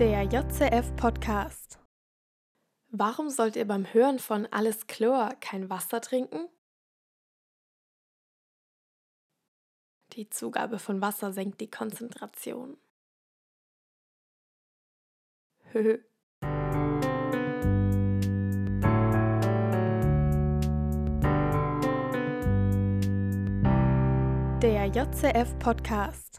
Der JCF Podcast. Warum sollt ihr beim Hören von Alles Chlor kein Wasser trinken? Die Zugabe von Wasser senkt die Konzentration. Höhö. Der JCF Podcast.